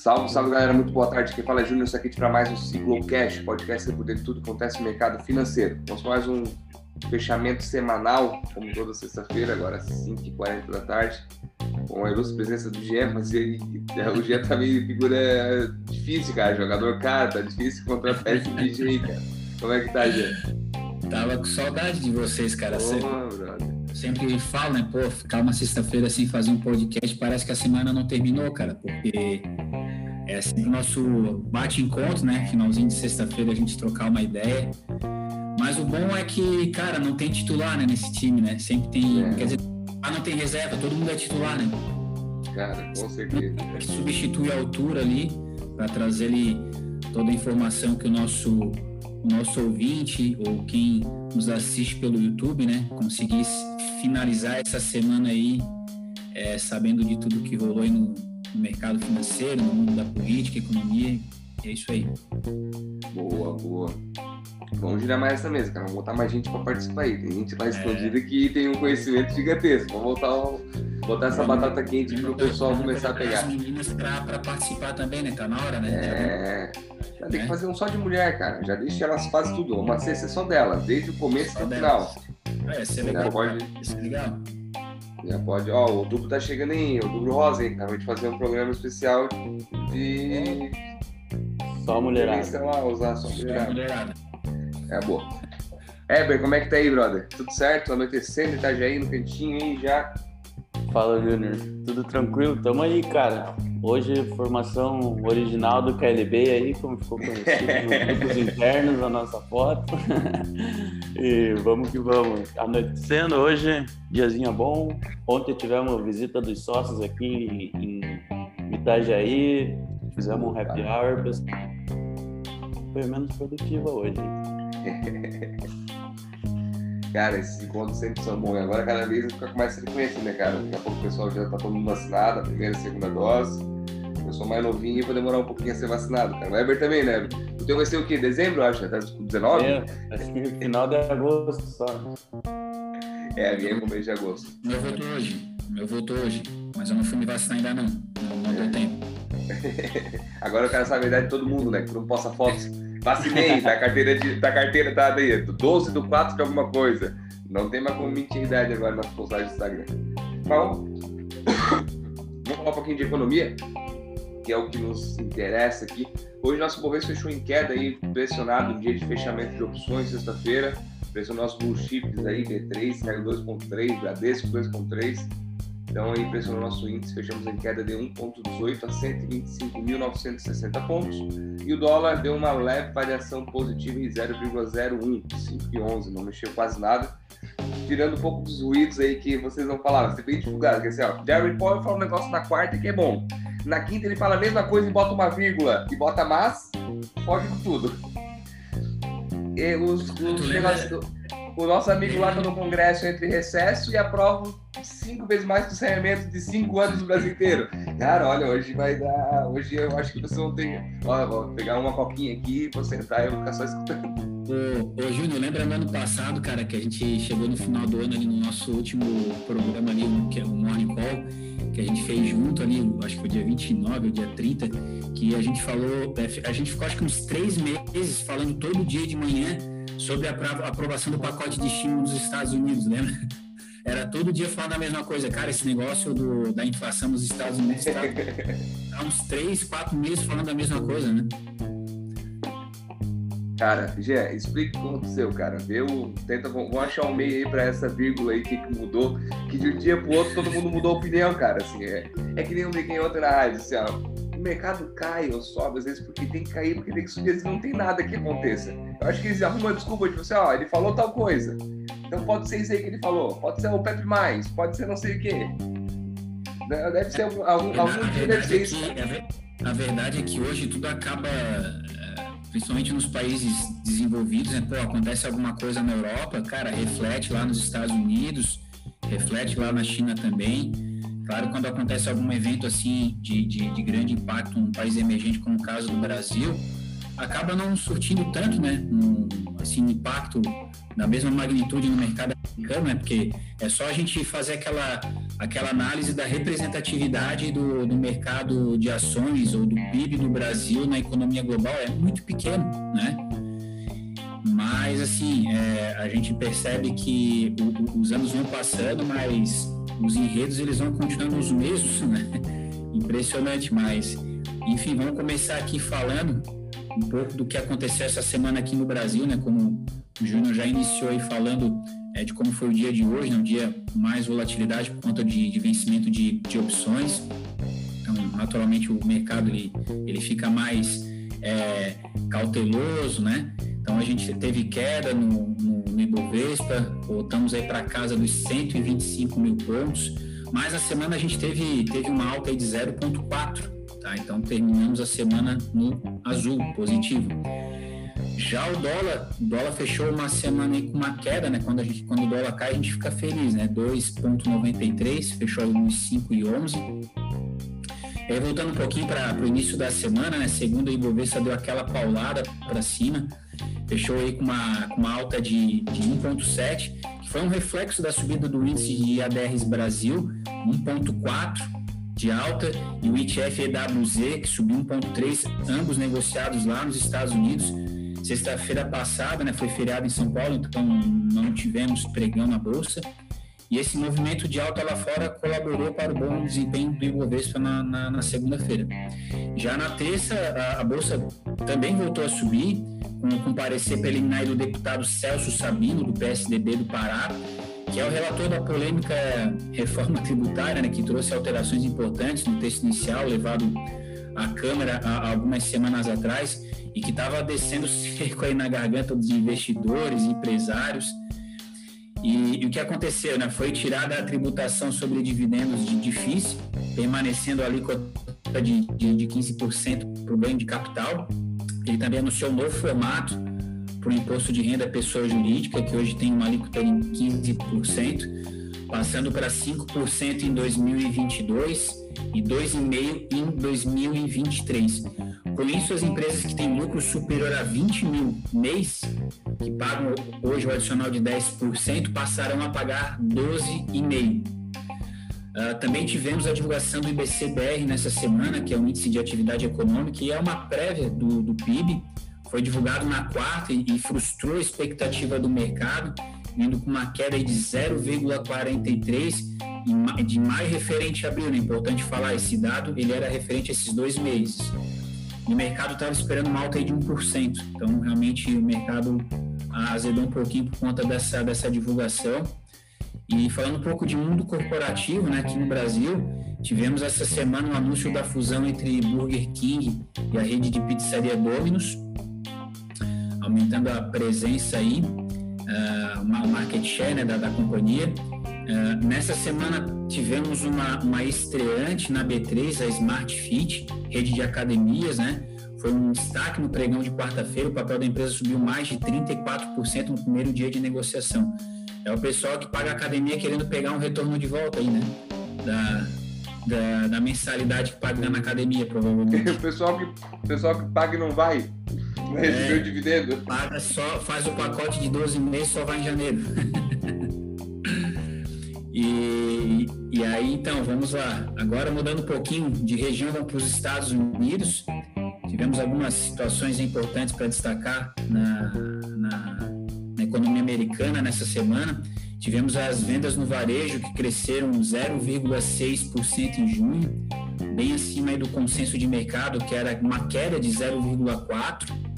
Salve, salve galera, muito boa tarde. Quem fala é Júnior Saquete para mais um Ciclo Cash, podcast por dentro de tudo que acontece no mercado financeiro. Vamos mais um fechamento semanal, como toda sexta-feira, agora às 5h40 da tarde, com a ilustre presença do Jean, mas ele, o Jean tá meio figura difícil, cara, jogador caro, tá difícil contratar esse bicho aí, cara. Como é que tá, Jean? Tava com saudade de vocês, cara. Oh, sempre, sempre falo, né, pô, ficar uma sexta-feira sem fazer um podcast, parece que a semana não terminou, cara, porque é sempre o nosso bate-encontro, né? Finalzinho de sexta-feira a gente trocar uma ideia. Mas o bom é que, cara, não tem titular né, nesse time, né? Sempre tem. É. Quer dizer, ah, não tem reserva, todo mundo é titular, né? Cara, com certeza. Substitui a altura ali para trazer ali toda a informação que o nosso, o nosso ouvinte ou quem nos assiste pelo YouTube, né, conseguisse finalizar essa semana aí é, sabendo de tudo que rolou aí no, no mercado financeiro, no mundo da política, economia. É isso aí. Boa, boa. Vamos girar mais essa mesa, cara. Vamos botar mais gente para participar aí. Tem gente mais escondida é. que tem um conhecimento gigantesco. Vamos botar, botar essa batata quente para o pessoal começar a pegar. As meninas para participar também, né? Tá na hora, né? É. Já tem que é. fazer um só de mulher, cara. Já deixa elas fazem tudo. Uma sessão delas, desde o começo até o final. É, é legal. Já pode... Isso é legal. Já pode. Ó, o outubro tá chegando aí, outubro rosa, hein, cara. A gente fazer um programa especial de. Só mulherada. Lá, usar só mulherada. Mulherada. É boa. Eber, como é que tá aí, brother? Tudo certo? Anoitecendo, Itajaí no cantinho aí já? Fala, Júnior. Tudo tranquilo? Tamo aí, cara. Hoje, formação original do KLB aí, como ficou conhecido nos grupos internos, a nossa foto. e vamos que vamos. Anoitecendo hoje, diazinho bom. Ontem tivemos visita dos sócios aqui em Itajaí. Fizemos um happy hour. Foi menos produtiva hoje. cara, esses encontros sempre são bons. Agora cada vez fica mais se conhecer, né, cara? Daqui a pouco o pessoal já tá todo mundo vacinado, a primeira e segunda dose. Eu sou mais novinho e vou demorar um pouquinho a ser vacinado, cara. O Weber também, né? O teu vai ser o quê? Dezembro, acho? Até 19? É, acho que final de agosto só. É, a minha é no mês de agosto. Meu voto hoje. Meu voto hoje. Mas eu não fui me vacinar ainda não. Não, não deu tempo. Agora eu quero saber a idade de todo mundo, né? Que não possa fotos. Vacinei, tá carteira, de, tá carteira tá aí, do 12 do 4 de alguma coisa. Não tem mais como mentir idade agora nas postagens do Instagram. Bom, vamos falar um pouquinho de economia, que é o que nos interessa aqui. Hoje nosso Bovespa fechou em queda aí, pressionado no dia de fechamento de opções, sexta-feira. Pressionou nossos blue chips aí, B3, caiu 2.3, Bradesco 2.3 então, aí, pressionou nosso índice, fechamos em queda de 1,18 a 125.960 pontos. E o dólar deu uma leve variação positiva em 0,01, 5,11, não mexeu quase nada. Tirando um pouco dos ruídos aí que vocês não falaram, ser bem divulgado. Que assim, ó, Jerry Powell fala um negócio na quarta que é bom. Na quinta ele fala a mesma coisa e bota uma vírgula e bota mas, pode com tudo. E os, os negócios o nosso amigo lá tá no Congresso entre recesso e aprova cinco vezes mais do saneamento de cinco anos no Brasil inteiro. Cara, olha, hoje vai dar. Hoje eu acho que você não tem. Olha, vou pegar uma copinha aqui, vou sentar e vou ficar só escutando. Ô, ô Júnior, lembra no ano passado, cara, que a gente chegou no final do ano ali no nosso último programa ali, que é o Morning Call, que a gente fez junto ali, acho que foi dia 29 ou dia 30, que a gente falou, é, a gente ficou acho que uns três meses falando todo dia de manhã sobre a aprovação do pacote de estímulo dos Estados Unidos, lembra? Era todo dia falando a mesma coisa. Cara, esse negócio do, da inflação nos Estados Unidos está há uns três, quatro meses falando a mesma coisa, né? Cara, Gé, explica o que aconteceu, cara. Vê o, tenta, vamos achar um meio aí para essa vírgula aí que, que mudou, que de um dia pro outro todo mundo mudou a opinião, cara. Assim, é, é que nem um liguei ontem na rádio, assim, ó, o mercado cai ou sobe, às vezes porque tem que cair, porque tem que subir, às vezes não tem nada que aconteça. Eu acho que eles arrumam desculpa de você, ó, ele falou tal coisa. Então pode ser isso aí que ele falou, pode ser o Pepe Mais, pode ser não sei o quê. Deve ser algum, algum, algum dia deve ser isso. a verdade é que hoje tudo acaba, eh, principalmente nos países desenvolvidos, né? Pô, acontece alguma coisa na Europa, cara, reflete lá nos Estados Unidos, reflete lá na China também. Claro, quando acontece algum evento assim de, de, de grande impacto num país emergente, como o caso do Brasil, acaba não surtindo tanto, né, um assim, impacto da mesma magnitude no mercado americano, né? Porque é só a gente fazer aquela, aquela análise da representatividade do, do mercado de ações ou do PIB do Brasil na economia global é muito pequeno, né? Mas, assim, é, a gente percebe que o, os anos vão passando, mas os enredos eles vão continuando os mesmos, né? Impressionante, mas, enfim, vamos começar aqui falando um pouco do que aconteceu essa semana aqui no Brasil, né? Como o Júnior já iniciou aí falando é, de como foi o dia de hoje, né? um dia mais volatilidade por conta de, de vencimento de, de opções. Então, naturalmente, o mercado ele, ele fica mais é, cauteloso, né? Então, a gente teve queda no, no, no Ibovespa, voltamos aí para casa dos 125 mil pontos, mas a semana a gente teve, teve uma alta aí de 0,4, tá? Então, terminamos a semana no azul, positivo. Já o dólar, o dólar fechou uma semana aí com uma queda, né? Quando, a gente, quando o dólar cai, a gente fica feliz, né? 2,93, fechou aí nos 5,11. Aí, voltando um pouquinho para o início da semana, né? Segundo o Ibovespa deu aquela paulada para cima, fechou aí com uma, com uma alta de, de 1,7, que foi um reflexo da subida do índice de ADRs Brasil, 1,4 de alta, e o ETF EWZ, que subiu 1,3, ambos negociados lá nos Estados Unidos Sexta-feira passada, né, foi feriado em São Paulo, então não tivemos pregão na bolsa. E esse movimento de alta lá fora colaborou para o bom desempenho do Ibovespa na, na, na segunda-feira. Já na terça, a, a, bolsa também voltou a subir, com, com parecer preliminar do deputado Celso Sabino, do PSDB do Pará, que é o relator da polêmica reforma tributária, né, que trouxe alterações importantes no texto inicial levado à Câmara há algumas semanas atrás e que estava descendo seco aí na garganta dos investidores, empresários. E, e, o que aconteceu, né? Foi tirada a tributação sobre dividendos de difícil, permanecendo a de, de, de 15% para o ganho de capital. Ele também anunciou um novo formato para o imposto de renda pessoa jurídica, que hoje tem uma alíquota de 15%, passando para 5% em 2022 e 2,5% em 2023. Com isso, as empresas que têm lucro superior a 20 mil mês, que pagam hoje o adicional de 10%, passarão a pagar 12,5%. Uh, ah, também tivemos a divulgação do IBCBR nessa semana, que é o Índice de Atividade Econômica, e é uma prévia do, do PIB. Foi divulgado na quarta e, e frustrou a expectativa do mercado, vindo com uma queda de 0,43 de maio referente a abril. É importante falar, esse dado ele era referente a esses dois meses o mercado estava esperando uma alta de 1%. Então, realmente, o mercado azedou um pouquinho por conta dessa, dessa divulgação. E falando um pouco de mundo corporativo, né, aqui no Brasil, tivemos essa semana o um anúncio da fusão entre Burger King e a rede de pizzaria Domino's, aumentando a presença aí, uh, market share né, da, da companhia. Uh, nessa semana tivemos uma, uma estreante na B3, a Smart Fit, rede de academias, né? Foi um destaque no pregão de quarta-feira, o papel da empresa subiu mais de 34% no primeiro dia de negociação. É o pessoal que paga a academia querendo pegar um retorno de volta aí, né? Da, da, da mensalidade que paga na academia, provavelmente. o pessoal que, pessoal que paga e não vai, não recebeu é, dividendo. Paga só, faz o pacote de 12 meses, só vai em janeiro. E, e aí, então, vamos lá. Agora, mudando um pouquinho de região, vamos para os Estados Unidos. Tivemos algumas situações importantes para destacar na, na, na economia americana nessa semana. Tivemos as vendas no varejo que cresceram 0,6% em junho, bem acima do consenso de mercado, que era uma queda de 0,4%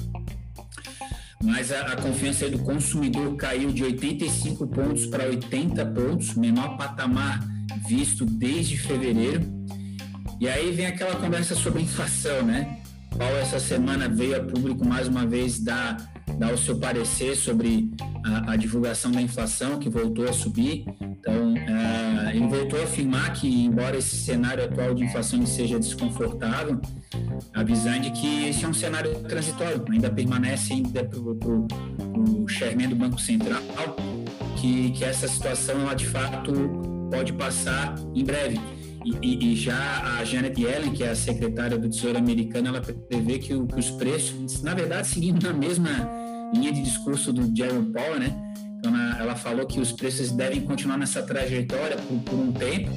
mas a, a, confiança do consumidor caiu de 85 pontos para 80 pontos, menor patamar visto desde fevereiro. E aí vem aquela conversa sobre inflação, né? Paulo essa semana veio a público mais uma vez dar, dar o seu parecer sobre a, a divulgação da inflação, que voltou a subir. Então, ele voltou a afirmar que, embora esse cenário atual de inflação seja desconfortável, avisando que esse é um cenário transitório, ainda permanece ainda para o chairman do Banco Central, que, que essa situação, ela de fato pode passar em breve. E, e, já a Janet Yellen, que é a secretária do Tesouro americano, ela prevê que, o, que os preços, na verdade, seguindo na mesma linha de discurso do Jerome Powell, né? Ela falou que os preços devem continuar nessa trajetória por, por um tempo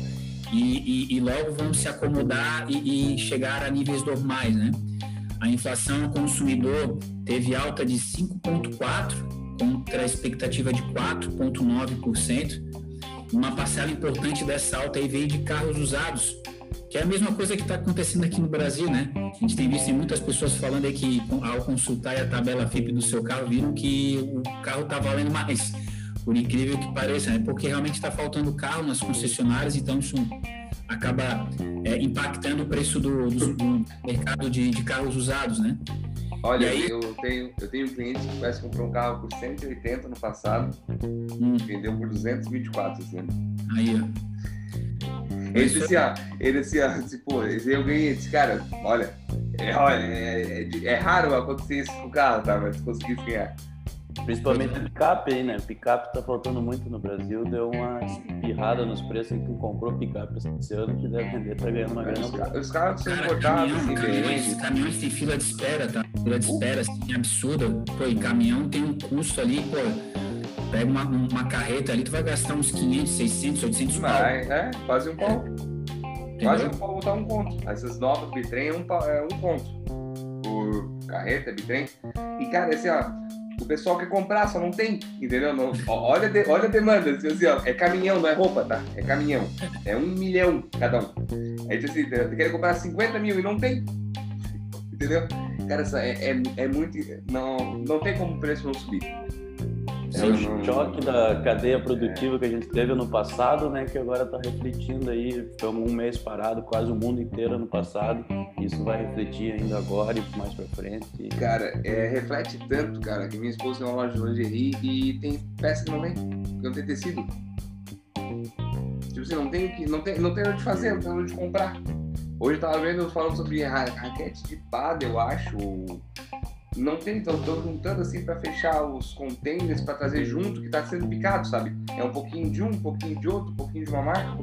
e, e, e, logo vão se acomodar e, e chegar a níveis normais, né? A inflação ao consumidor teve alta de 5,4% contra a expectativa de 4,9%. Uma parcela importante dessa alta aí veio de carros usados, que é a mesma coisa que está acontecendo aqui no Brasil, né? A gente tem visto muitas pessoas falando aí que ao consultar a tabela FIP do seu carro, viram que o carro está valendo mais, por incrível que pareça, né? Porque realmente está faltando carro nas concessionárias, então isso acaba é, impactando o preço do, do, do mercado de, de, carros usados, né? Olha, aí... eu, tenho, eu tenho um cliente que parece que comprou um carro por 180 no passado, hum. vendeu por 224 esse ano. Aí, ó. Ele disse assim, ó, ele disse, ó, assim, pô, eu ganhei, esse cara, olha, é, olha, é, é, é, raro acontecer isso com o carro, tá? Mas consegui ganhar. Principalmente picape aí, né? Picape tá faltando muito no Brasil, deu uma espirrada nos preços e quem comprou picape esse ano que deve vender tá ganhando uma grana. Os, os carros são importados, assim, caminhões, caminhões tem fila de espera, tá? Fila de espera, assim, absurda. Pô, e caminhão tem um custo ali, pô, pega uma, uma carreta ali, tu vai gastar uns 500, 600, 800 pau. Vai, é, quase um pau. Quase um pau botar um conto. Essas novas bitrem é um, é um conto. Por carreta, bitrem. E, cara, assim, ó, o pessoal quer comprar, só não tem, entendeu? Não, olha, de, olha a demanda, assim, assim, ó, é caminhão, não é roupa, tá? É caminhão. É um milhão cada um. Aí, tipo assim, quer comprar 50 mil e não tem. Entendeu? Cara, é, é, é muito. Não, não tem como o preço não subir. É o choque da cadeia produtiva que a gente teve no passado, né, que agora está refletindo aí, ficamos um mês parado, quase o mundo inteiro ano passado, isso vai refletir ainda agora e mais para frente. Cara, é, reflete tanto, cara, que minha esposa tem uma loja de lingerie e tem peça que não vem, que não tem tecido. Tipo assim, não tem não tem, não tem onde fazer, não tem onde comprar. Hoje eu tava vendo falando sobre raquete de pada, eu acho, não tem, então estou juntando assim para fechar os containers para trazer junto que está sendo picado, sabe? É um pouquinho de um, um pouquinho de outro, um pouquinho de uma marca.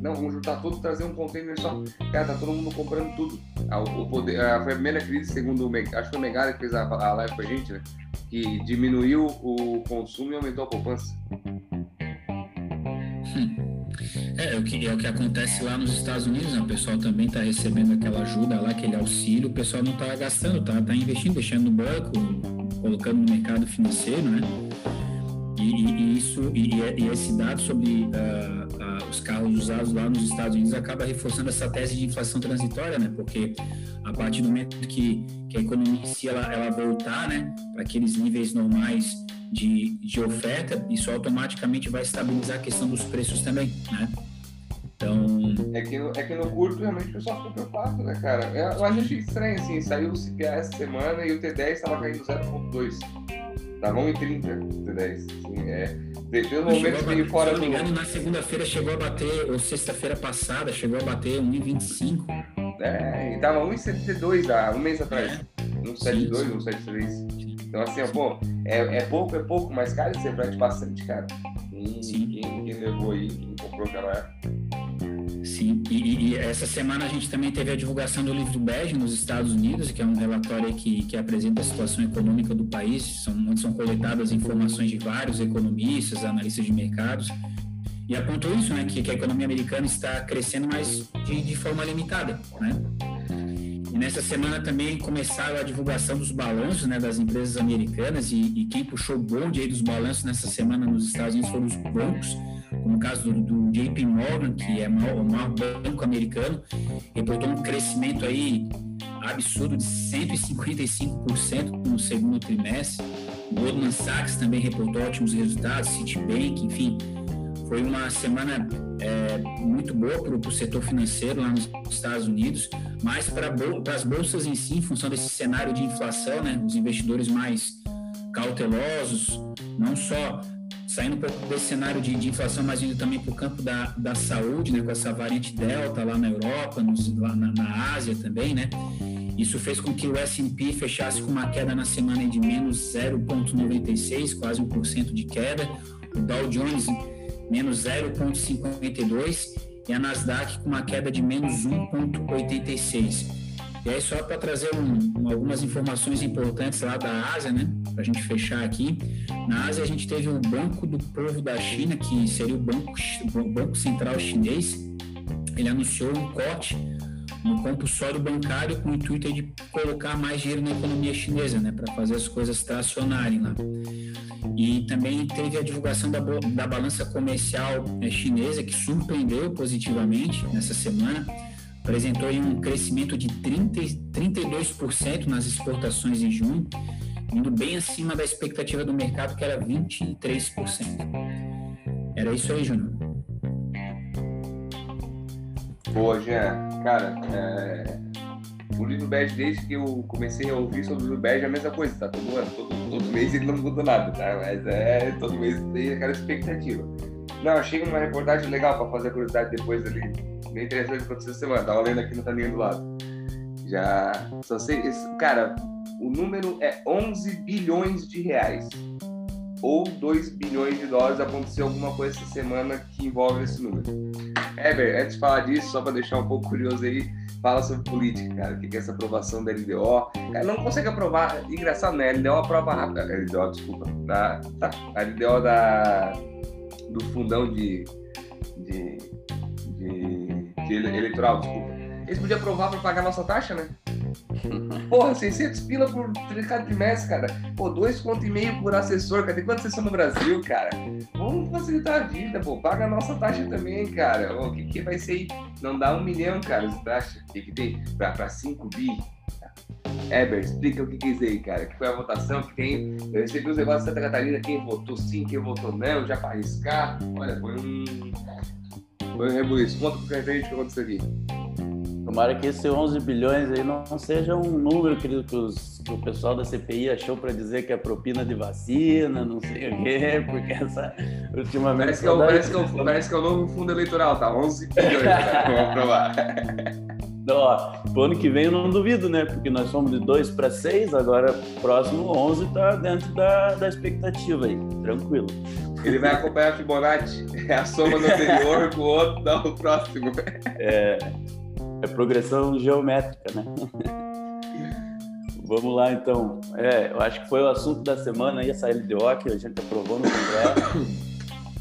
Não, vamos juntar tudo, trazer um container só. Cara, tá todo mundo comprando tudo. O poder, a, foi a primeira crise, segundo o acho que o Megara que fez a, a live com a gente, né? Que diminuiu o consumo e aumentou a poupança. É, é o que, é o que acontece lá nos Estados Unidos, né? O pessoal também está recebendo aquela ajuda lá, aquele auxílio, o pessoal não está gastando, tá, tá investindo, deixando no banco, colocando no mercado financeiro, né? E, e isso e, e, esse dado sobre uh, uh, os carros usados lá nos Estados Unidos acaba reforçando essa tese de inflação transitória, né? Porque a partir do momento que, que a economia em si ela, ela voltar, né, para aqueles níveis normais de, de oferta, isso automaticamente vai estabilizar a questão dos preços também, né? Então. É que, é que no curto realmente o pessoal ficou preocupado, né, cara? Eu, eu achei estranho, assim, saiu o CPA essa semana e o T10 estava caindo 0,2. Tava 1,30 o T10. Assim, é, pelo momento meio fora do. Se não me engano, na segunda-feira chegou a bater, ou sexta-feira passada, chegou a bater 1,25. É, e tava 1,72 há um mês atrás. É. 1,72, 1,73. Então, assim, ó, pô, é, é pouco, é pouco, mas, cara, isso é bastante, cara. Quem, quem, quem levou aí, quem comprou aquela Sim, e, e, essa semana a gente também teve a divulgação do livro Bege nos Estados Unidos, que é um relatório que, que apresenta a situação econômica do país, são, onde são coletadas informações de vários economistas, analistas de mercados, e apontou isso, né, que, que a economia americana está crescendo, mas de, de forma limitada, né? E nessa semana também começaram a divulgação dos balanços né, das empresas americanas. E, e, quem puxou o bonde aí dos balanços nessa semana nos Estados Unidos foram os bancos, como o caso do, do JP Morgan, que é o maior, maior banco americano, reportou um crescimento aí absurdo de 155% no segundo trimestre. Goldman Sachs também reportou ótimos resultados, Citibank, enfim, foi uma semana é, muito boa para o setor financeiro lá nos Estados Unidos, mas para as bolsas em si, em função desse cenário de inflação, né, os investidores mais cautelosos, não só saindo um pouco desse cenário de, de inflação, mas indo também para o campo da, da saúde, né, com essa variante Delta lá na Europa, nos, lá na, na Ásia também, né? Isso fez com que o S&P fechasse com uma queda na semana de menos 0,96, quase 1% de queda. O Dow Jones menos 0,52 e a Nasdaq com uma queda de menos 1,86. E aí, só para trazer um, algumas informações importantes lá da Ásia, né? Para a gente fechar aqui. Na Ásia, a gente teve o Banco do Povo da China, que seria o Banco, o banco Central Chinês. Ele anunciou um corte no compulsório bancário com o intuito de colocar mais dinheiro na economia chinesa, né? Para fazer as coisas tracionarem lá. E também teve a divulgação da, da balança comercial né, chinesa, que surpreendeu positivamente nessa semana apresentou um crescimento de 30, 32% nas exportações em junho, indo bem acima da expectativa do mercado, que era 23%. Era isso aí, Júnior. Boa, Jean. Cara, é... o livro desde que eu comecei a ouvir sobre o livro é a mesma coisa, tá? Todo todo, todo mês ele não muda nada, tá? Mas é, todo mês tem aquela expectativa. Não, achei uma reportagem legal para fazer curiosidade depois ali bem interessante aconteceu essa semana. Tava lendo aqui no caminho do lado. Já. Só sei. Cara, o número é 11 bilhões de reais. Ou 2 bilhões de dólares. Aconteceu alguma coisa essa semana que envolve esse número. Ever, antes de falar disso, só para deixar um pouco curioso aí, fala sobre política, cara. O que é essa aprovação da LDO? Cara, não consegue aprovar. Engraçado, né? A LDO aprova rápido. A LDO, desculpa. Da, tá? A LDO da, do fundão de, de, de eleitoral, desculpa. Eles podiam aprovar para pagar nossa taxa, né? Porra, 600 pila por cada trimestre, cara. Pô, dois conto e meio por assessor, cara. Tem quantos assessor no Brasil, cara? Vamos facilitar a vida, pô. Paga a nossa taxa também, cara. O que, que vai ser aí? Não dá um milhão, cara, de taxa. O que, que tem? Pra, pra 5 bi? Eber, explica o que quis aí, cara. Que foi a votação que tem. Eu recebi os negócios de Santa Catarina, quem votou sim, quem votou não, já para arriscar. Olha, foi um Oi, Rebuliço, conta pro referente o que aconteceu aqui. Tomara que esse 11 bilhões aí não, seja um número que, os, que o pessoal da CPI achou para dizer que é propina de vacina, não sei o quê, porque essa ultimamente. Parece que, é o, parece, que é o, parece que é o novo fundo eleitoral, tá? 11 bilhões, tá? vamos aprovar. Então, ó, pro ano que vem eu não duvido, né? Porque nós fomos de 2 para 6, agora próximo 11 tá dentro da, da expectativa aí, tranquilo. Ele vai acompanhar a Fibonacci, é a soma do anterior com o outro, dá o próximo. É, é progressão geométrica, né? Vamos lá, então. É, eu acho que foi o assunto da semana aí, essa LDO que a gente aprovou no Congresso.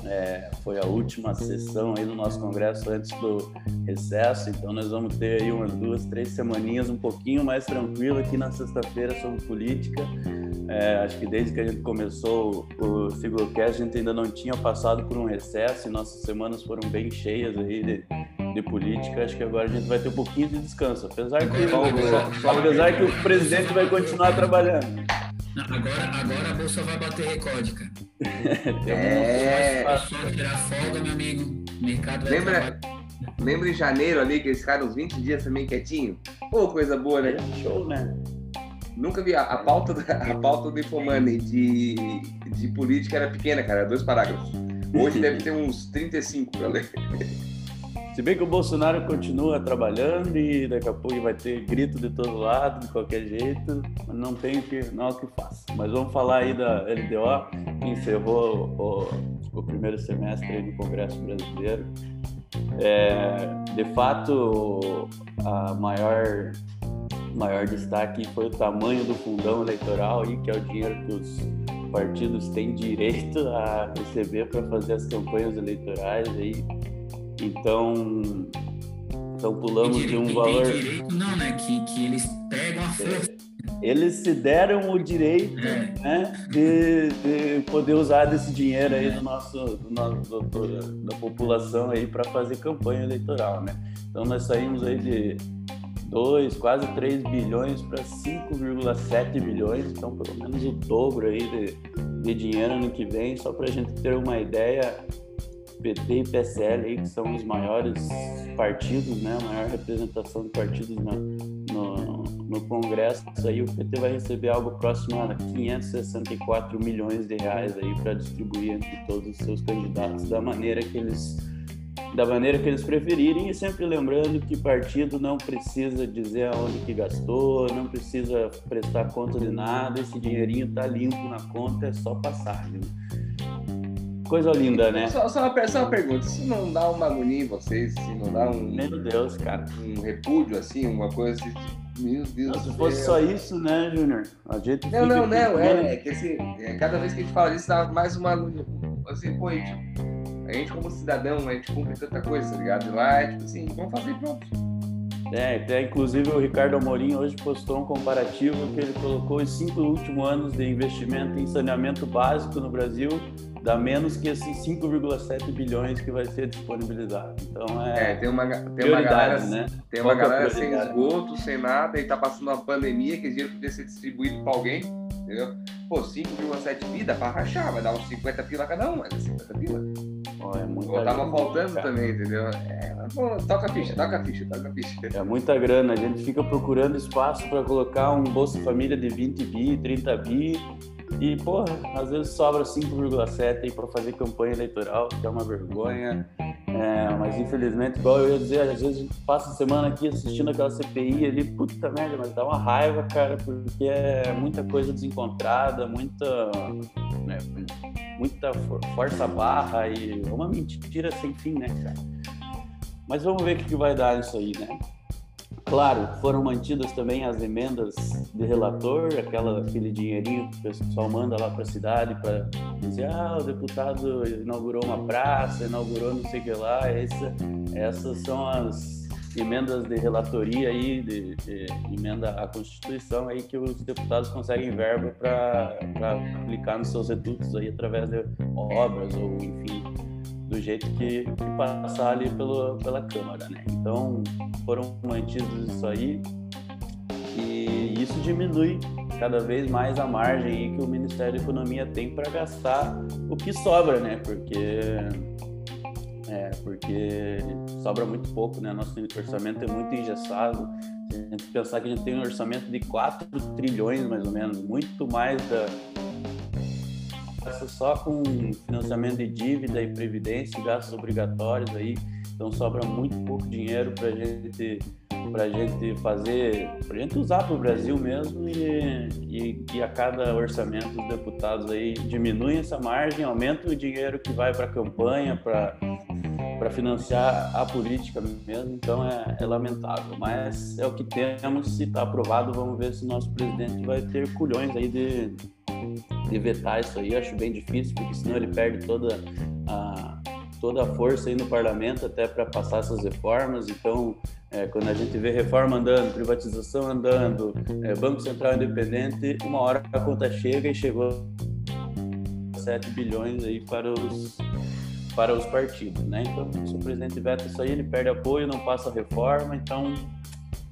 É, foi a última sessão aí do nosso congresso antes do recesso, então nós vamos ter aí umas duas, três semaninhas um pouquinho mais tranquilo aqui na sexta-feira sobre política. É, acho que desde que a gente começou o Sigocast, a gente ainda não tinha passado por um recesso e nossas semanas foram bem cheias aí de, de política. Acho que agora a gente vai ter um pouquinho de descanso, apesar que, apesar que o presidente vai continuar trabalhando. agora, agora a bolsa vai bater recorde, cara. é. é só tirar folga, meu amigo. O mercado vai Lembra? Trabalhar. Lembra em janeiro ali que eles ficaram uns 20 dias também quietinho? Pô, coisa boa, né? Show, né? Nunca vi. A, a pauta, a pauta do Infomani de, de política era pequena, cara, dois parágrafos. Hoje deve ter uns 35 pra ler. Se bem que o Bolsonaro continua trabalhando e daqui a pouco vai ter grito de todo lado, de qualquer jeito, não tem o que, não o que faça. Mas vamos falar aí da LDO, que encerrou o, o primeiro semestre no Congresso Brasileiro. É, de fato, a maior maior destaque foi o tamanho do fundão eleitoral, aí, que é o dinheiro que os partidos têm direito a receber para fazer as campanhas eleitorais. Aí. Então, então pulamos direito, de um valor. Direito, não, né? Que, que eles pegam a força. Eles se deram o direito é. né, de, de, poder usar desse dinheiro aí do nosso, do nosso do, da população aí para fazer campanha eleitoral, né? Então nós saímos aí de 2, quase 3 bilhões para 5,7 bilhões, então pelo menos o dobro aí de, de dinheiro ano que vem, só para a gente ter uma ideia, PT e PSL aí, que são os maiores partidos, né, a maior representação de partidos na, no, no Congresso, aí o PT vai receber algo próximo a 564 milhões de reais aí para distribuir entre todos os seus candidatos, da maneira que eles da maneira que eles preferirem. E sempre lembrando que partido não precisa dizer aonde que gastou, não precisa prestar conta de nada, esse dinheirinho tá limpo na conta, é só passagem. Coisa linda, né? Só, só, uma, só uma pergunta, se não dá uma agonia em vocês, se não dá um. Meu Deus, cara. Um repúdio, assim, uma coisa assim. Meu Deus não, Se fosse só isso, né, Júnior? A gente. Não, não, não. É, é, que assim, é, cada vez que a gente fala disso, dá mais uma agonia. Assim, pô, a gente, a gente como cidadão, a gente cumpre tanta coisa, tá ligado? E lá é tipo assim, vamos fazer pronto. É, até inclusive o Ricardo Amorim hoje postou um comparativo que ele colocou os cinco últimos anos de investimento em saneamento básico no Brasil dá menos que esses 5,7 bilhões que vai ser disponibilizado. Então é, é tem uma tem uma galera, né? Tem uma galera sem esgoto, sem nada e tá passando uma pandemia que esse dinheiro podia ser distribuído para alguém, entendeu? Pô, 5,7 bi dá para rachar, vai dar uns 50 pila cada um, mas é 50 pila. Oh, é muita Pô, tava faltando cara. também, entendeu? É, pô, toca a ficha, toca a ficha, toca a ficha. É muita grana, a gente fica procurando espaço para colocar um Bolsa Família de 20 bi, 30 bi e, porra, às vezes sobra 5,7 aí para fazer campanha eleitoral, que é uma vergonha. É, mas infelizmente, igual eu ia dizer, às vezes a gente passa a semana aqui assistindo aquela CPI ali, puta merda, mas dá uma raiva, cara, porque é muita coisa desencontrada, muita. Né, muita força barra e uma mentira sem fim, né, cara? Mas vamos ver o que vai dar isso aí, né? Claro, foram mantidas também as emendas de relator, aquela, aquele dinheirinho que o pessoal manda lá para a cidade para dizer: ah, o deputado inaugurou uma praça, inaugurou não sei o que lá. Essa, essas são as emendas de relatoria aí, de, de emenda à Constituição aí que os deputados conseguem verba para aplicar nos seus redutos aí através de obras ou enfim do jeito que, que passar ali pelo, pela Câmara, né? Então foram mantidos isso aí e isso diminui cada vez mais a margem que o Ministério da Economia tem para gastar o que sobra, né? Porque é, porque sobra muito pouco, né? Nosso orçamento é muito engessado. Se a gente pensar que a gente tem um orçamento de 4 trilhões, mais ou menos, muito mais da, só com financiamento de dívida e previdência, gastos obrigatórios aí, então sobra muito pouco dinheiro para gente para gente fazer, para gente usar para o Brasil mesmo e, e, a cada orçamento os deputados aí diminuem essa margem, aumentam o dinheiro que vai para a campanha, para para financiar a política mesmo, então é, é, lamentável, mas é o que temos, se está aprovado, vamos ver se o nosso presidente vai ter culhões aí de, de vetar isso aí, acho bem difícil, porque senão ele perde toda a, toda a força aí no parlamento até para passar essas reformas. Então, é, quando a gente vê reforma andando, privatização andando, é, Banco Central independente, uma hora a conta chega e chegou 7 bilhões aí para os para os partidos, né? Então, se o presidente veta isso aí, ele perde apoio, não passa a reforma, então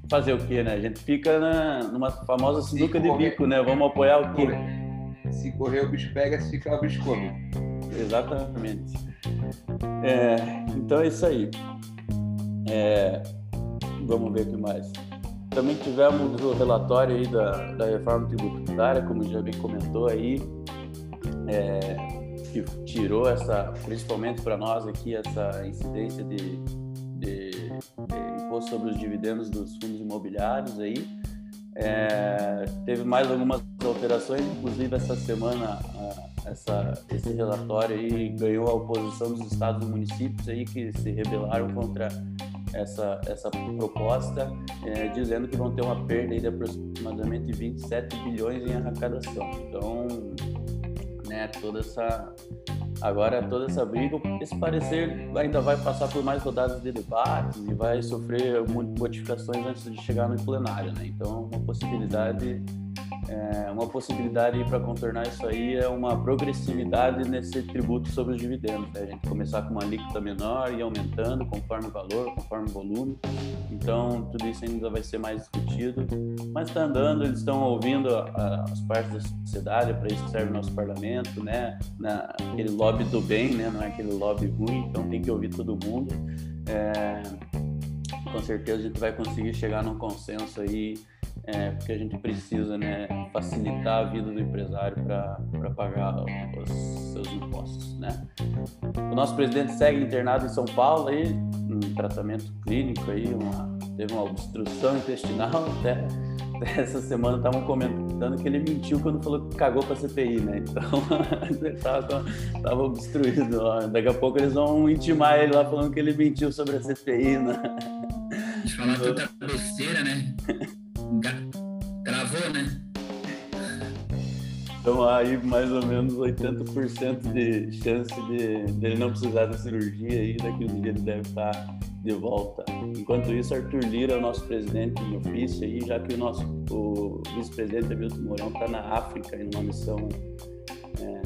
fazer o quê, né? A gente fica na, numa famosa sinuca de bico, né? Vamos apoiar o quê? Se correr o bicho pega, se ficar o bicho come. Exatamente. É, então é isso aí. É, vamos ver o que mais. Também tivemos o relatório aí da, da reforma tributária, como já bem comentou aí, é, que tirou essa, principalmente para nós aqui, essa incidência de, de, de imposto sobre os dividendos dos fundos imobiliários aí. É, teve mais algumas alterações, inclusive essa semana essa, esse relatório aí ganhou a oposição dos estados e municípios aí que se rebelaram contra essa, essa proposta, é, dizendo que vão ter uma perda de aproximadamente 27 bilhões em arrecadação. Então, né, toda essa Agora, toda essa briga, esse parecer ainda vai passar por mais rodadas de debates e vai sofrer modificações antes de chegar no plenário, né? Então, uma possibilidade é, uma possibilidade para contornar isso aí é uma progressividade nesse tributo sobre os dividendos. Né? A gente começar com uma alíquota menor e aumentando conforme o valor, conforme o volume. Então, tudo isso ainda vai ser mais discutido. Mas está andando, eles estão ouvindo a, a, as partes da sociedade, para isso serve o nosso parlamento, né? Na, aquele lobby do bem, né? não é aquele lobby ruim, então tem que ouvir todo mundo. É, com certeza a gente vai conseguir chegar num consenso aí é, porque a gente precisa né, facilitar a vida do empresário para pagar os seus impostos. Né? O nosso presidente segue internado em São Paulo, aí, um tratamento clínico, aí, uma, teve uma obstrução intestinal, até, até essa semana estavam comentando que ele mentiu quando falou que cagou pra CPI, né? Então, ele tava, tava obstruído. Ó. Daqui a pouco eles vão intimar ele lá falando que ele mentiu sobre a CPI, né? De falar tanta besteira, né? Travou, né? Então aí mais ou menos 80% de chance de, de ele não precisar da cirurgia aí, daqui uns dias ele deve estar de volta. Enquanto isso, Arthur Lira é o nosso presidente em ofício aí, já que o nosso vice-presidente Hamilton Mourão está na África em uma missão, é,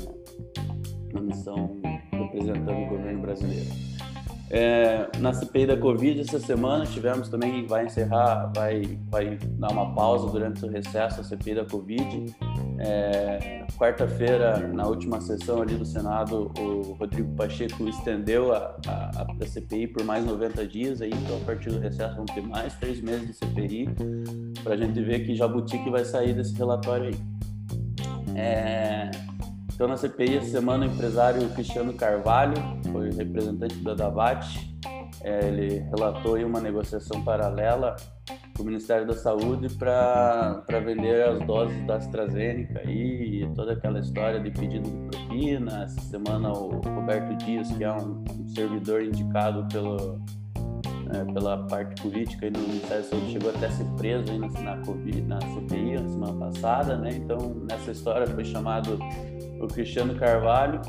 uma missão representando o governo brasileiro. É, na CPI da Covid essa semana tivemos também, vai encerrar, vai, vai dar uma pausa durante o recesso a CPI da Covid. É, Quarta-feira, na última sessão ali do Senado, o Rodrigo Pacheco estendeu a, a, a, CPI por mais 90 dias, aí, então a partir do recesso vão ter mais três meses de CPI para a gente ver que Jabuti que vai sair desse relatório aí. É, então, na CPI, essa semana, o empresário Cristiano Carvalho, foi representante da Davat, é, ele relatou uma negociação paralela com o Ministério da Saúde para vender as doses da AstraZeneca e toda aquela história de pedido de propina. Essa semana, o Roberto Dias, que é um, servidor indicado pelo, é, pela parte política aí no Ministério da Saúde chegou até a ser preso aí na, na, COVID, na CPI na semana passada, né? Então, nessa história foi chamado o Cristiano Carvalho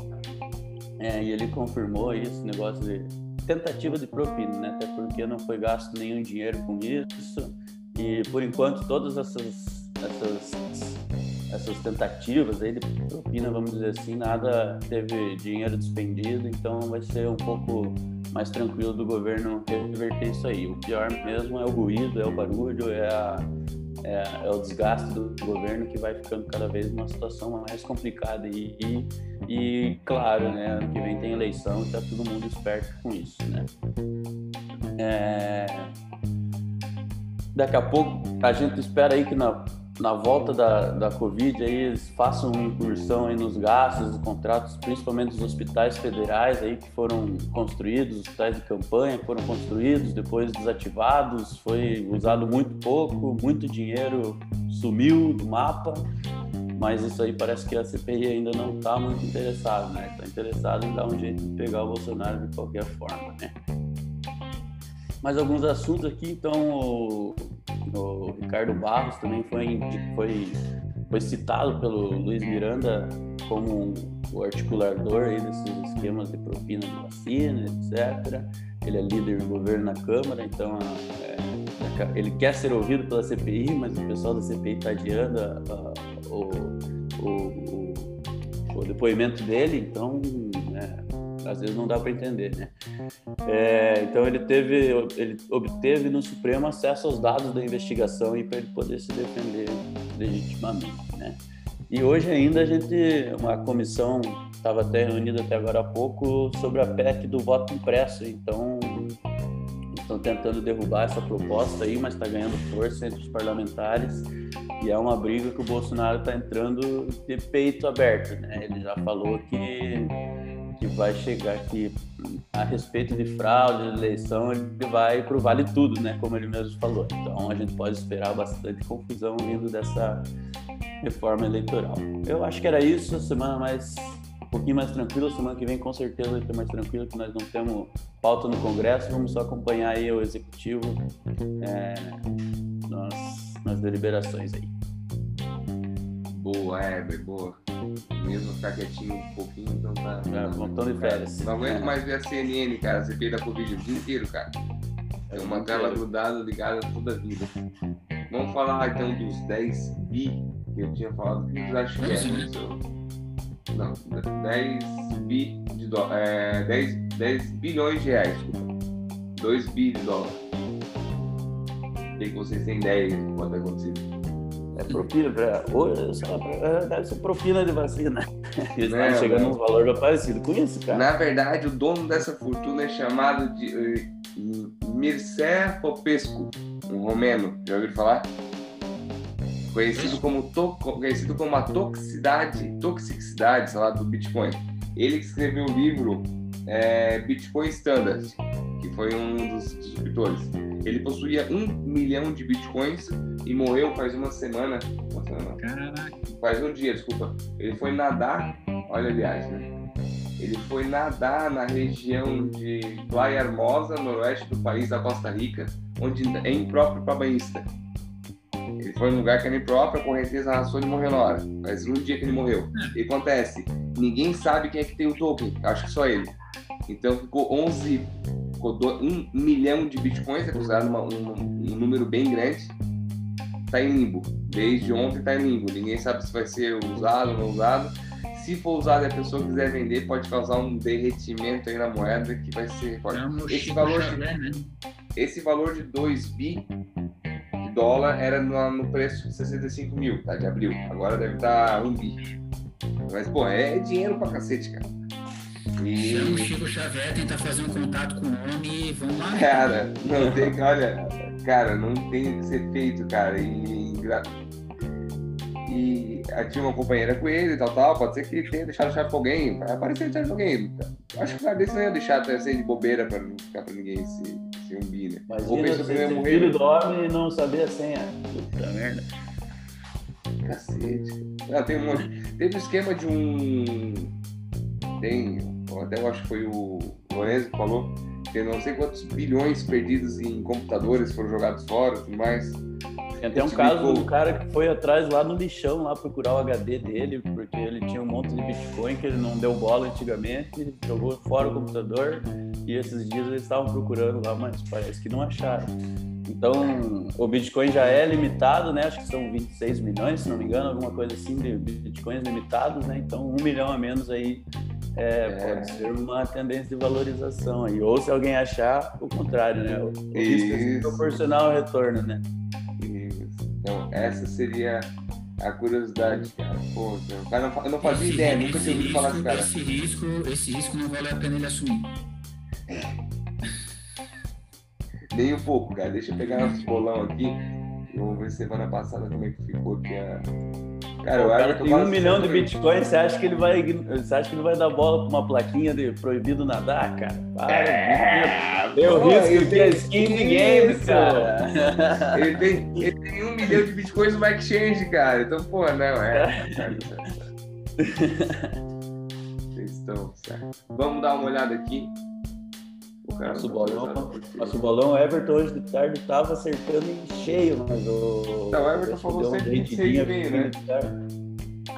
é, e ele confirmou esse negócio de tentativa de propina, né? Até porque não foi gasto nenhum dinheiro com isso e por enquanto todas essas essas essas tentativas aí de propina, vamos dizer assim, nada teve dinheiro despendido, então vai ser um pouco mais tranquilo do governo reverter isso aí. O pior mesmo é o ruído, é o barulho, é, a, é, é o desgaste do governo que vai ficando cada vez numa situação mais complicada. E, e, e, claro, né, ano que vem tem eleição e tá todo mundo esperto com isso, né? É... Daqui a pouco a gente espera aí que na na volta da, da Covid aí eles façam uma incursão aí nos gastos, nos contratos, principalmente dos hospitais federais aí que foram construídos, hospitais de campanha foram construídos, depois desativados, foi usado muito pouco, muito dinheiro sumiu do mapa, mas isso aí parece que a CPI ainda não está muito interessada, né? Está interessada em dar um jeito de pegar o Bolsonaro de qualquer forma, né? Mais alguns assuntos aqui, então o, o Ricardo Barros também foi, foi, foi citado pelo Luiz Miranda como um, o articulador aí desses esquemas de propina de vacina, etc. Ele é líder do governo na Câmara, então é, ele quer ser ouvido pela CPI, mas o pessoal da CPI está adiando a, a, o, o, o, o, depoimento dele, então é, às vezes não dá para entender, né? É, então ele teve, ele obteve no Supremo acesso aos dados da investigação e para ele poder se defender legitimamente, né? E hoje ainda a gente, uma comissão estava até reunida até agora há pouco sobre a PEC do voto impresso, então estão tentando derrubar essa proposta aí, mas está ganhando força entre os parlamentares e é uma briga que o Bolsonaro está entrando de peito aberto, né? Ele já falou que que vai chegar aqui a respeito de fraude, de eleição, ele vai para o vale tudo, né? Como ele mesmo falou. Então a gente pode esperar bastante confusão vindo dessa reforma eleitoral. Eu acho que era isso, semana mais um pouquinho mais tranquila, semana que vem com certeza vai ter mais tranquila, que nós não temos pauta no Congresso, vamos só acompanhar aí o Executivo é, nas, nas deliberações aí. Boa, Heber, boa mesmo ficar quietinho um pouquinho, então tá. É, montão de férias. Não aguento mais ver a CNN, cara, CPI da Covid o dia inteiro, cara. É uma tela grudada, ligada toda a vida. Vamos falar então dos 10 bi que eu tinha falado, que vocês acham que é? Não, 10 bi de dólar. É, 10, 10 bilhões de reais, desculpa. 2 bi de dólar. O que vocês têm ideia de quanto é acontecido? É propina para. É, deve ser propina de vacina. Eles estão chegando num valor parecido com isso, cara. Na verdade, o dono dessa fortuna é chamado de uh, Mircea Popescu, um romeno. Já ouviram falar? Conhecido como, to, conhecido como a toxicidade, toxicidade sei lá, do Bitcoin. Ele escreveu o livro é, Bitcoin Standard, que foi um dos subscritores. Ele possuía um milhão de bitcoins e morreu faz uma semana. Uma semana Caraca. faz um dia, desculpa. Ele foi nadar, olha a viagem, né? Ele foi nadar na região de Playa Hermosa, noroeste do país, da Costa Rica, onde é impróprio para banhista. Ele foi num lugar que era impróprio, a correnteza arrastou e morreu na hora. Faz um dia que ele morreu. E acontece, ninguém sabe quem é que tem o token, acho que só ele. Então ficou 11, ficou 1 milhão de bitcoins, é considerado uma, um, um número bem grande. Tá em limbo. Desde ontem tá em limbo. Ninguém sabe se vai ser usado ou não usado. Se for usado e a pessoa quiser vender, pode causar um derretimento aí na moeda que vai ser forte. Vamos Esse valor, de, né? esse valor de 2 bi de dólar era no, no preço de 65 mil, tá? De abril. Agora deve estar 1 bi. Mas, pô, é dinheiro pra cacete, cara. E, Chama o Chico Xavier, tentar fazer um contato com o homem e vamos lá. né? cara, não tem, olha, cara, não tem o que ser feito, cara. E, e tinha uma companheira com ele e tal, tal. Pode ser que ele tenha deixado a chave com alguém. Vai aparecer a chave com alguém. Acho que o cara desse não ia deixar até ser de bobeira pra não ficar pra ninguém se, se um bi, né? Imagina que ser morrer. filho do homem e não saber a senha. Puta merda. Cacete. Ah, tem um monte. Teve o esquema de um. Tem. Até eu acho que foi o Lorenzo que falou. Tem não sei quantos bilhões perdidos em computadores foram jogados fora e tudo mais. Tem até um caso do cara que foi atrás lá no lixão lá procurar o HD dele, porque ele tinha um monte de Bitcoin que ele não deu bola antigamente, jogou fora o computador e esses dias eles estavam procurando lá, mas parece que não acharam. Então, o Bitcoin já é limitado, né? Acho que são 26 milhões, se não me engano, alguma coisa assim de Bitcoins limitados, né? Então, um milhão a menos aí é, É. pode ser uma tendência de valorização aí. Ou se alguém achar, o contrário, né? O, o risco é proporcional ao retorno, né? Isso. Então, essa seria a curiosidade, cara. Pô, o cara não, eu não fazia Esse- ideia, nunca tinha ouvido falar desse cara. Esse risco, esse risco não vale a pena ele assumir. Nem um pouco, cara. Deixa eu pegar uns bolão aqui. e Vamos ver semana passada como é que ficou aqui a. Cara, o eu acho que tem um milhão de bitcoins, você acha que ele vai, você acha que ele vai dar bola pra uma plaquinha de proibido nadar, cara? Para, É, Deu pô, risco que é skin de game, Isso. cara. Ele tem, ele tem um milhão de bitcoins no exchange, cara. Então, pô, não, é. Vocês estão certo. Vamos dar uma olhada aqui. O cara Nosso bolão, quê? nosso bolão Everton hoje de tarde tava acertando em cheio, mas o. Não, o Everton falou deu uma 126 derretidinha e meio, né?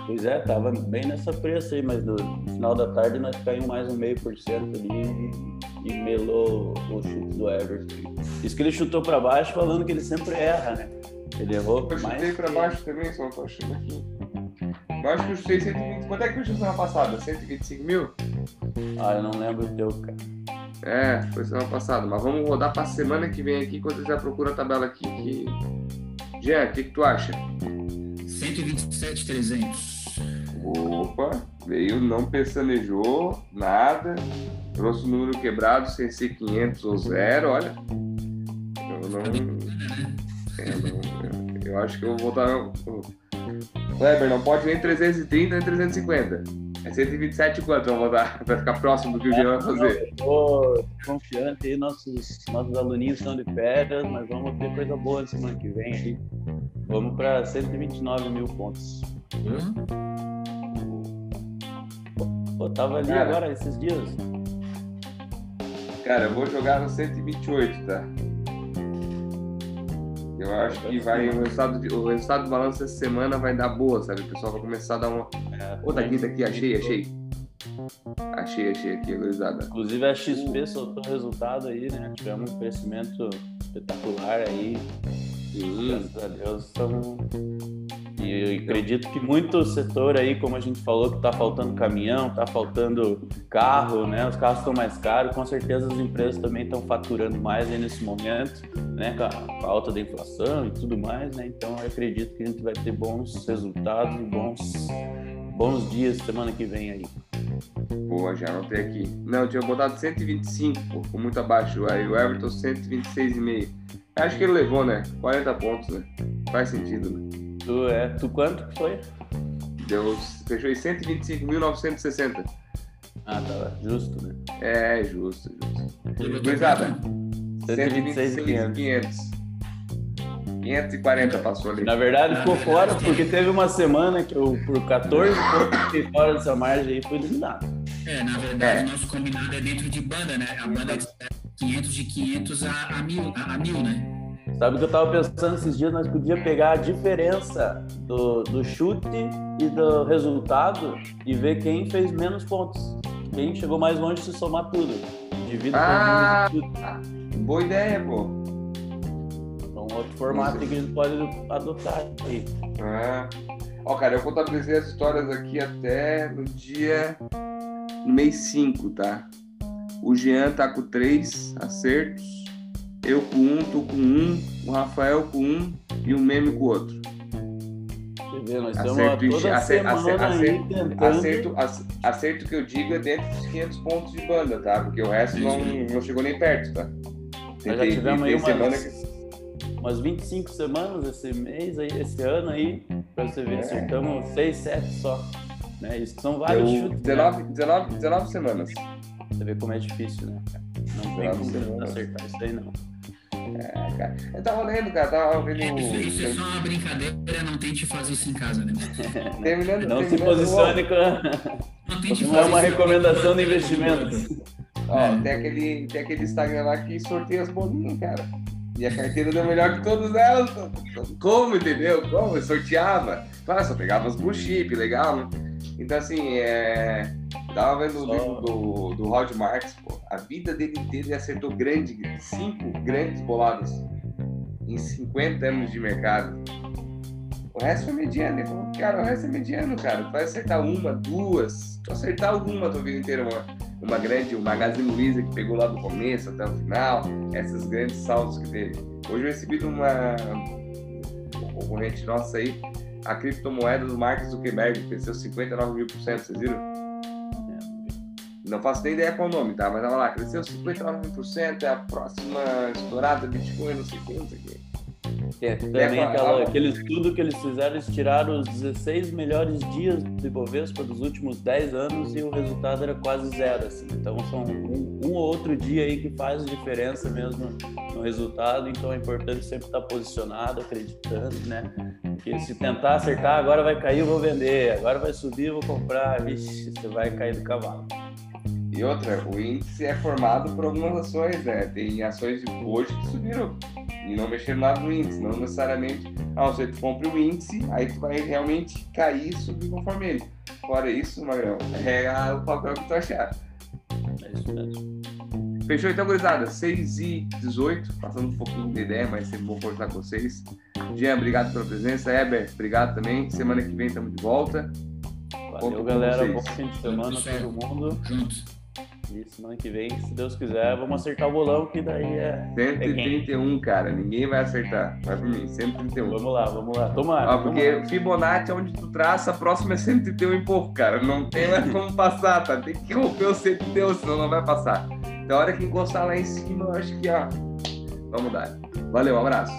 Pois é, tava bem nessa preço aí, mas no, final da tarde nós caímos mais um meio por cento ali e, e melou o chute do Everton. Isso que ele chutou pra baixo falando que ele sempre erra, né? Ele errou Eu mais. chutei pra que- baixo também, só tô achando aqui. Eu acho que eu chutei 120. Quanto é que eu chutei semana passada? 125 mil? Ah, eu não lembro o teu, cara. É, foi semana passada. Mas vamos rodar pra semana que vem aqui, enquanto eu já procuro a tabela aqui. Que... Jean, o que, que tu acha? 127,300. Opa, veio, não pestanejou, nada. Trouxe o número quebrado sem ser 500 ou zero, olha. Eu não. Eu, não, eu, acho que eu vou voltar. Kleber, não pode nem 330 nem 350. É 127 quanto eu vou botar pra ficar próximo do que o Jean vai fazer. Eu tô confiante aí, nossos, nossos aluninhos estão de férias, mas vamos ter coisa boa na semana que vem aí. Vamos para 129 mil pontos. Pô, tava ali Cara. agora esses dias. Cara, eu vou jogar no 128, tá? Eu acho que vai, o resultado, de- o resultado do balanço essa semana vai dar boa, sabe? O pessoal vai começar a dar uma. Ô, tá aqui, tá aqui, achei, achei. Achei, achei aqui, gurizada. Inclusive a XP soltou o resultado aí, né? Tivemos um crescimento espetacular aí. Sim. Graças a Deus estamos. E acredito que muito setor aí, como a gente falou, que tá faltando caminhão, tá faltando carro, né? Os carros estão mais caros, com certeza as empresas também estão faturando mais aí nesse momento, né? Com a, alta da inflação e tudo mais, né? Então eu acredito que a gente vai ter bons resultados e bons, bons dias semana que vem aí. Boa, já anotei aqui. Não, eu tinha botado 125, pô, ficou muito abaixo. Aí o Everton 126,5. Acho que ele levou, né? 40 pontos, né? Faz sentido, né? Tu, é, tu quanto que foi? Deu, fechou em 125.960. Ah, tá. Justo, né? É, justo, justo. Gurizada, 126 500. 540 passou ali. Na verdade, ficou fora porque teve uma semana que eu, por 14 pontos, fiquei fora dessa margem e fui eliminado. É, na verdade, é. o nosso combinado é dentro de banda, né? A banda é 500 de 500 a, a, mil, a, a mil, né? Sabe o que eu tava pensando esses dias? Nós podíamos pegar a diferença do, do chute e do resultado e ver quem fez menos pontos. Quem chegou mais longe se somar tudo. Divida ah, tudo. Boa ideia, pô. Então, outro formato que a gente pode adotar aí. Ah. Ó, cara, eu contabilizei as histórias aqui até no dia. no mês 5, tá? O Jean tá com 3 acertos eu com um, tu com um, o Rafael com um e o Meme com o outro. Você vê, nós acerto, toda acerto, acerto, acerto, acerto, acerto, que eu digo é dentro dos 500 pontos de banda, tá? Porque o resto não, não chegou nem perto, tá? Nós já tivemos aí umas, que... umas 25 semanas esse mês, aí, esse ano aí, pra você ver, é. acertamos 6, 7 só. Né? Isso são vários Deu chutes. 19, 19, 19 semanas. Você vê como é difícil, né? Não tem como acertar isso aí, não. É, cara. Eu tava lendo, cara, tava vendo. Isso, isso é só uma brincadeira, não tente fazer isso em casa, né? terminando, não terminando, se posicione com. Não, tente não é uma recomendação de investimentos. Ó, é. tem, aquele, tem aquele Instagram lá que sorteia as bolinhas, cara. E a carteira deu melhor que todas elas. Como, entendeu? Como? Eu sorteava. Claro, só pegava os blue chip, legal, né? Então, assim, é... tava vendo o livro do, do Rod Marx, pô. A vida dele inteira ele acertou grande, cinco grandes boladas em 50 anos de mercado. O resto foi mediano. Ele falou, cara, o resto é mediano, cara. Tu vai acertar uma, duas. Tu acertar alguma tua vida inteira, uma, uma grande, o Magazine Luiza que pegou lá do começo até o final, essas grandes saltos que teve. Hoje eu recebi de uma concorrente nossa aí, a criptomoeda do Mark Zuckerberg cresceu 59 mil por cento, vocês viram? Não faço nem ideia qual o nome, tá? Mas olha lá, cresceu 59 mil por cento, é a próxima estourada Bitcoin, não sei o que, não sei o que. É, também aquela, aquele estudo que eles fizeram, eles tiraram os 16 melhores dias do Ibovespa dos últimos 10 anos e o resultado era quase zero. Assim. Então são um, um, ou outro dia aí que faz diferença mesmo no resultado, então é importante sempre estar posicionado, acreditando, né? Porque se tentar acertar, agora vai cair, eu vou vender, agora vai subir, eu vou comprar, vixe, você vai cair do cavalo. E outra, o índice é formado por algumas ações, né? Tem ações de hoje que subiram e não mexeram nada no índice, não necessariamente, ah, você compra o índice, aí tu vai realmente cair e subir conforme ele. Fora isso, Magrão, é o papel que tu achar. É isso mesmo. Fechou então, gurizada? 6 e 18, passando um pouquinho de ideia, mas sempre bom conversar com vocês. Jean, obrigado pela presença. Eber, obrigado também. Semana que vem estamos de volta. Valeu, galera. Bom fim de semana todo mundo. Juntos. E semana que vem, se Deus quiser, vamos acertar o bolão, que daí é. 131, é cara. Ninguém vai acertar. Vai por mim, 131. Vamos lá, vamos lá. Tomara. Porque tomara. Fibonacci, é onde tu traça, a próxima é 131 e pouco, cara. Não tem mais como passar, tá? Tem que romper o 131, senão não vai passar. Então, a hora que encostar lá em cima, eu acho que, ó. Vamos dar. Valeu, um abraço.